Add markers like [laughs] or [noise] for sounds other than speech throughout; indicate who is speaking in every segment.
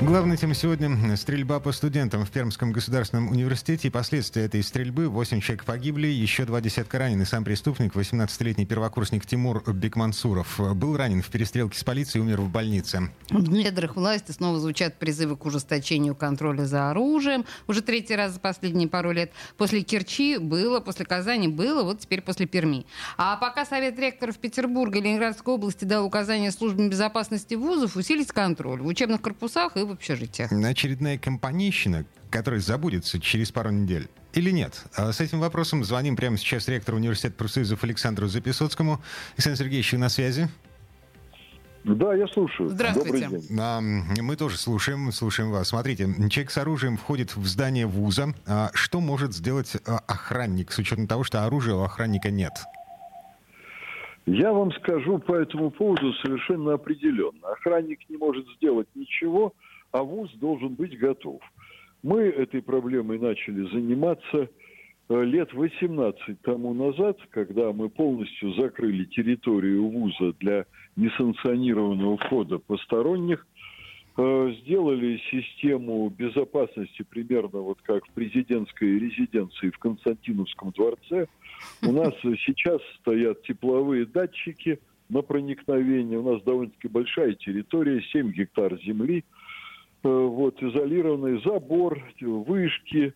Speaker 1: Главная тема сегодня – стрельба по студентам в Пермском государственном университете и последствия этой стрельбы. Восемь человек погибли, еще два десятка ранены. Сам преступник, 18-летний первокурсник Тимур Бекмансуров, был ранен в перестрелке с полицией и умер в больнице.
Speaker 2: В недрах власти снова звучат призывы к ужесточению контроля за оружием. Уже третий раз за последние пару лет. После Керчи было, после Казани было, вот теперь после Перми. А пока Совет ректоров Петербурга и Ленинградской области дал указание службам безопасности вузов усилить контроль в учебных корпусах и в общежитиях.
Speaker 1: Очередная компанейщина, которая забудется через пару недель. Или нет? А с этим вопросом звоним прямо сейчас ректору университета профсоюзов Александру Записоцкому. Александр Сергеевич, вы на связи?
Speaker 3: Да, я слушаю.
Speaker 2: Здравствуйте.
Speaker 3: Добрый день.
Speaker 1: А, мы тоже слушаем, слушаем вас. Смотрите, человек с оружием входит в здание вуза. А что может сделать а, охранник с учетом того, что оружия у охранника нет?
Speaker 3: Я вам скажу по этому поводу совершенно определенно. Охранник не может сделать ничего, а ВУЗ должен быть готов. Мы этой проблемой начали заниматься э, лет 18 тому назад, когда мы полностью закрыли территорию ВУЗа для несанкционированного входа посторонних, э, сделали систему безопасности примерно вот как в президентской резиденции в Константиновском дворце. У нас [laughs] сейчас стоят тепловые датчики на проникновение. У нас довольно-таки большая территория, 7 гектар земли – вот, изолированный забор, вышки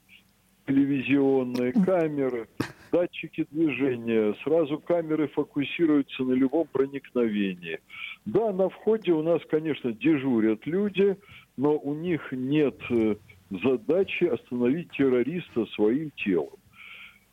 Speaker 3: телевизионные, камеры, датчики движения. Сразу камеры фокусируются на любом проникновении. Да, на входе у нас, конечно, дежурят люди, но у них нет э, задачи остановить террориста своим телом.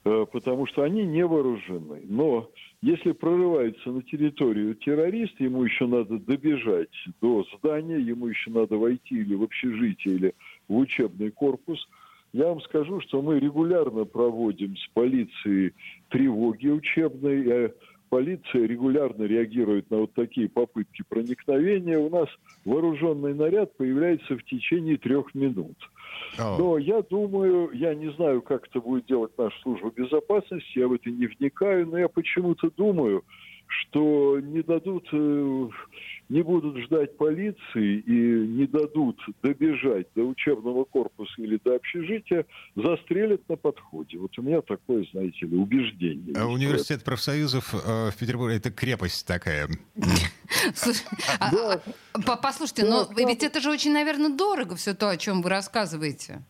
Speaker 3: Э, потому что они не вооружены. Но если прорывается на территорию террорист, ему еще надо добежать до здания, ему еще надо войти или в общежитие, или в учебный корпус. Я вам скажу, что мы регулярно проводим с полицией тревоги учебные, полиция регулярно реагирует на вот такие попытки проникновения. У нас вооруженный наряд появляется в течение трех минут. Но я думаю, я не знаю, как это будет делать наша служба безопасности, я в это не вникаю, но я почему-то думаю, что не дадут, э, не будут ждать полиции и не дадут добежать до учебного корпуса или до общежития, застрелят на подходе. Вот у меня такое, знаете ли, убеждение.
Speaker 1: А университет профсоюзов э, в Петербурге это крепость такая.
Speaker 2: А, а, послушайте, но ведь это же очень, наверное, дорого все то, о чем вы рассказываете.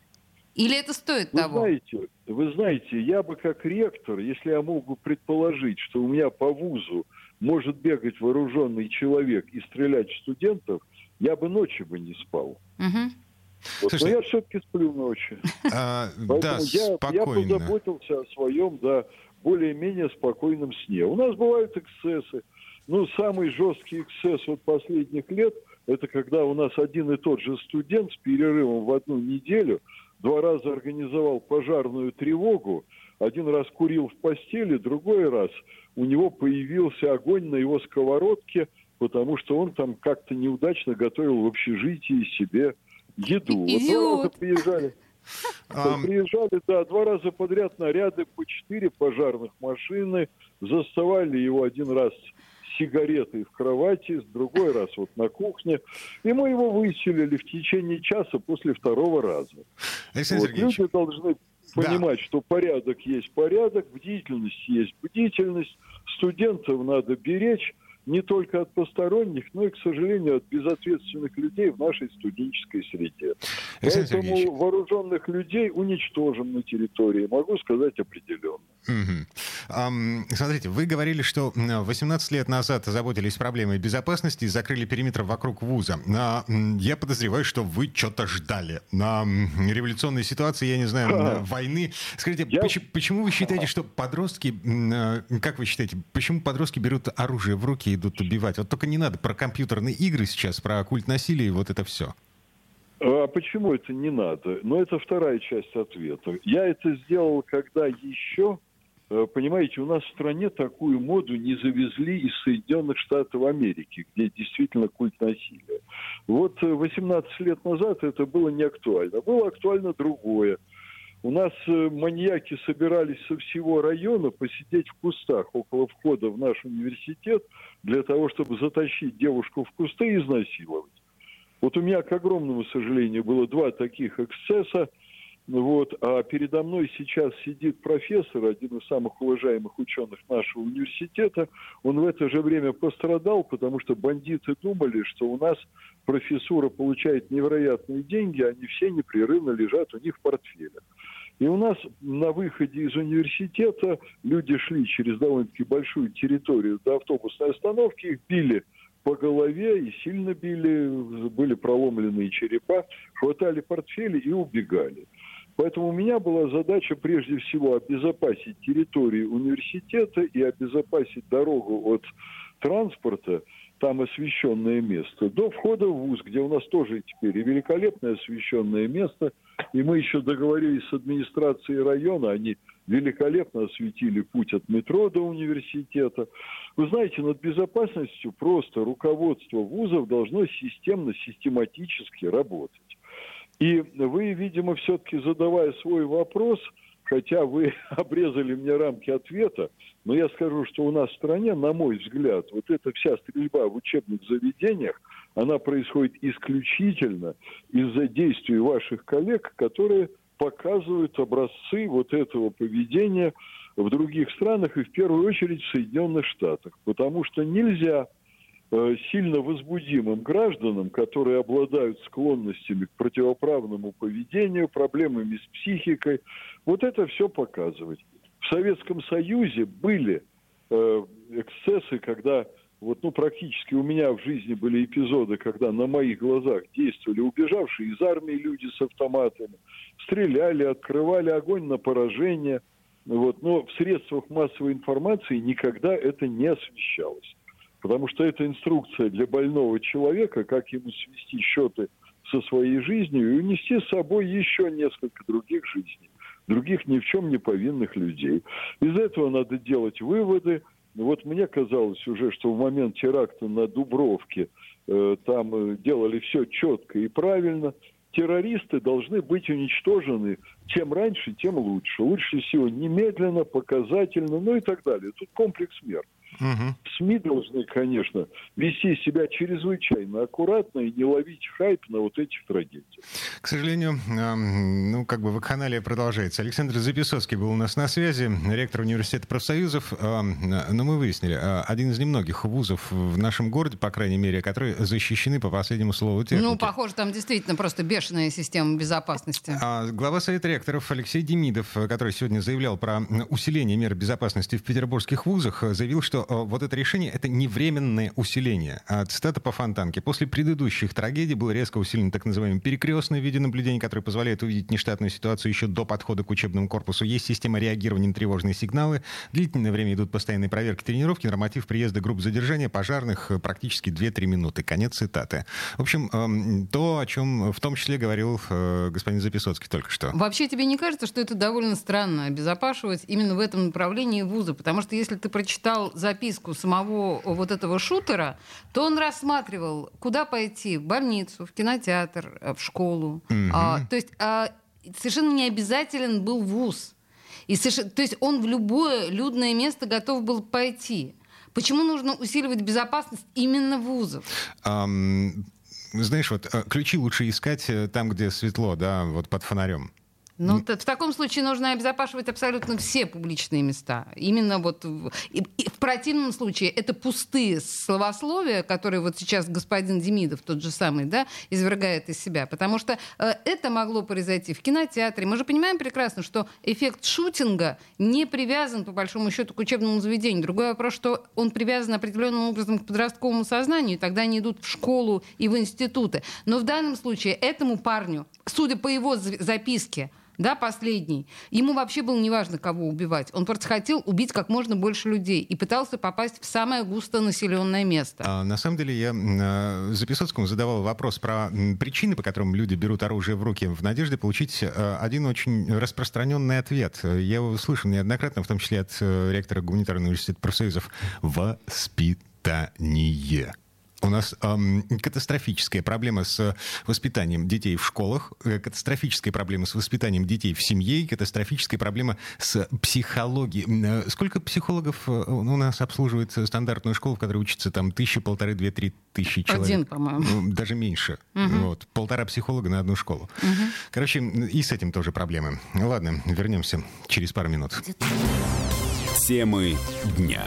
Speaker 2: Или это стоит
Speaker 3: вы
Speaker 2: того?
Speaker 3: Знаете, вы знаете, я бы как ректор, если я мог бы предположить, что у меня по вузу может бегать вооруженный человек и стрелять в студентов, я бы ночи бы не спал.
Speaker 2: Угу.
Speaker 3: Вот, но я все-таки сплю ночи. [laughs]
Speaker 1: А,
Speaker 3: Поэтому
Speaker 1: да,
Speaker 3: я, я
Speaker 1: спокойно.
Speaker 3: позаботился о своем, да, более-менее спокойном сне. У нас бывают эксцессы. Ну, самый жесткий эксцесс вот последних лет, это когда у нас один и тот же студент с перерывом в одну неделю два раза организовал пожарную тревогу, один раз курил в постели, другой раз у него появился огонь на его сковородке, потому что он там как-то неудачно готовил в общежитии себе еду. Вот два раза приезжали. Приезжали, да, два раза подряд наряды по четыре пожарных машины, заставали его один раз сигаретой в кровати, другой раз вот на кухне. И мы его выселили в течение часа после второго раза.
Speaker 1: Александр
Speaker 3: Вот,
Speaker 1: Сергеевич,
Speaker 3: люди должны понимать, что порядок есть порядок, бдительность есть бдительность, студентов надо беречь не только от посторонних, но и, к сожалению, от безответственных людей в нашей студенческой среде.
Speaker 1: Александр
Speaker 3: Поэтому
Speaker 1: Сергеевич.
Speaker 3: вооруженных людей уничтожим на территории, могу сказать определенно.
Speaker 1: Ам, Смотрите, вы говорили, что м, 18 лет назад озаботились проблемой безопасности и закрыли периметр вокруг вуза. А, Я подозреваю, что вы что-то ждали. На революционной ситуации, я не знаю, войны. Скажите,
Speaker 3: Я-
Speaker 1: поч- почему вы считаете, что подростки, а, как вы считаете, почему подростки берут оружие в руки и идут убивать? Вот только не надо про компьютерные игры сейчас, про культ насилия и вот это все.
Speaker 3: А почему это не надо? Но это вторая часть ответа. Я это сделал, когда еще понимаете, у нас в стране такую моду не завезли из Соединенных Штатов Америки, где действительно культ насилия. Вот 18 э, лет назад это было не актуально. Было актуально другое. У нас э, маньяки собирались со всего района посидеть в кустах около входа в наш университет для того, чтобы затащить девушку в кусты и изнасиловать. Вот у меня, к огромному сожалению, было два таких эксцесса – вот. А передо мной сейчас сидит профессор, один из самых уважаемых ученых нашего университета. Он в это же время пострадал, потому что бандиты думали, что у нас профессура получает невероятные деньги, они все непрерывно лежат у них в портфелях. И у нас на выходе из университета люди шли через довольно-таки большую территорию до автобусной остановки, их били по голове и сильно били, были проломленные черепа, хватали портфели и убегали. Поэтому у меня была задача прежде всего обезопасить территорию университета и обезопасить дорогу от транспорта, там освещенное место, до входа в ВУЗ, где у нас тоже теперь великолепное освещенное место. И мы еще договорились с администрацией района, они великолепно осветили путь от метро до университета. Вы знаете, над безопасностью просто руководство вузов должно системно, систематически работать. И вы, видимо, все-таки задавая свой вопрос, хотя вы [laughs] обрезали мне рамки ответа, но я скажу, что у нас в стране, на мой взгляд, вот эта вся стрельба в учебных заведениях, она происходит исключительно из-за действий ваших коллег, которые показывают образцы вот этого поведения в других странах и в первую очередь в Соединенных Штатах. Потому что нельзя сильно возбудимым гражданам, которые обладают склонностями к противоправному поведению, проблемами с психикой. Вот это все показывать. В Советском Союзе были э, эксцессы, когда вот, ну, практически у меня в жизни были эпизоды, когда на моих глазах действовали убежавшие из армии люди с автоматами, стреляли, открывали огонь на поражение. Вот, но в средствах массовой информации никогда это не освещалось. Потому что это инструкция для больного человека, как ему свести счеты со своей жизнью и унести с собой еще несколько других жизней, других ни в чем не повинных людей. Из этого надо делать выводы. Вот мне казалось уже, что в момент теракта на Дубровке э, там э, делали все четко и правильно. Террористы должны быть уничтожены чем раньше, тем лучше. Лучше всего немедленно, показательно, ну и так далее. Тут комплекс мер. Угу. СМИ должны, конечно, вести себя чрезвычайно аккуратно и не ловить хайп на вот этих трагедиях.
Speaker 1: К сожалению, ну, как бы вакханалия продолжается. Александр Записовский был у нас на связи, ректор университета профсоюзов. Но мы выяснили, а, один из немногих вузов в нашем городе, по крайней мере, которые защищены по последнему слову техники.
Speaker 2: Ну, похоже, там действительно просто бешеная система безопасности.
Speaker 1: А глава Совета ректоров Алексей Демидов, который сегодня заявлял про усиление мер безопасности в петербургских вузах, заявил, что Э, вот это решение — это не временное усиление. А цитата по Фонтанке. После предыдущих трагедий был резко усилен так называемый перекрестное виде наблюдения, которое позволяет увидеть нештатную ситуацию еще до подхода к учебному корпусу. Есть система реагирования на тревожные сигналы. Длительное время идут постоянные проверки, тренировки. Норматив приезда групп задержания пожарных э, практически 2-3 минуты. Конец цитаты. В общем, эм, то, о чем в том числе говорил э, господин Записоцкий только что.
Speaker 2: Вообще тебе не кажется, что это довольно странно обезопашивать именно в этом направлении вуза? Потому что если ты прочитал запись записку самого вот этого шутера, то он рассматривал, куда пойти, в больницу, в кинотеатр, э, в школу. Mm-hmm. А, то есть а, совершенно не обязателен был вуз. И совершенно, то есть он в любое людное место готов был пойти. Почему нужно усиливать безопасность именно вузов?
Speaker 1: Um, знаешь, вот э, ключи лучше искать э, там, где светло, да, вот под фонарем.
Speaker 2: Ну, в таком случае нужно обезопашивать абсолютно все публичные места. Именно вот в, и, и в противном случае это пустые словословия, которые вот сейчас господин Демидов, тот же самый, да, извергает из себя. Потому что э, это могло произойти в кинотеатре. Мы же понимаем прекрасно, что эффект шутинга не привязан, по большому счету, к учебному заведению. Другой вопрос, что он привязан определенным образом к подростковому сознанию, и тогда они идут в школу и в институты. Но в данном случае этому парню, судя по его записке, да, последний, ему вообще было неважно, кого убивать. Он просто хотел убить как можно больше людей и пытался попасть в самое густонаселенное место.
Speaker 1: А, на самом деле я э, Записоцкому задавал вопрос про причины, по которым люди берут оружие в руки, в надежде получить э, один очень распространенный ответ. Я его слышал неоднократно, в том числе от э, ректора гуманитарного университета профсоюзов. Воспитание. У нас эм, катастрофическая проблема с воспитанием детей в школах, э, катастрофическая проблема с воспитанием детей в семье, катастрофическая проблема с психологией. Э, сколько психологов э, у нас обслуживает стандартную школу, в которой учатся там тысяча, полторы, две, три тысячи человек?
Speaker 2: Один, по-моему.
Speaker 1: Ну, даже меньше. Угу. Вот, полтора психолога на одну школу. Угу. Короче, и с этим тоже проблемы. Ладно, вернемся через пару минут.
Speaker 4: Темы дня.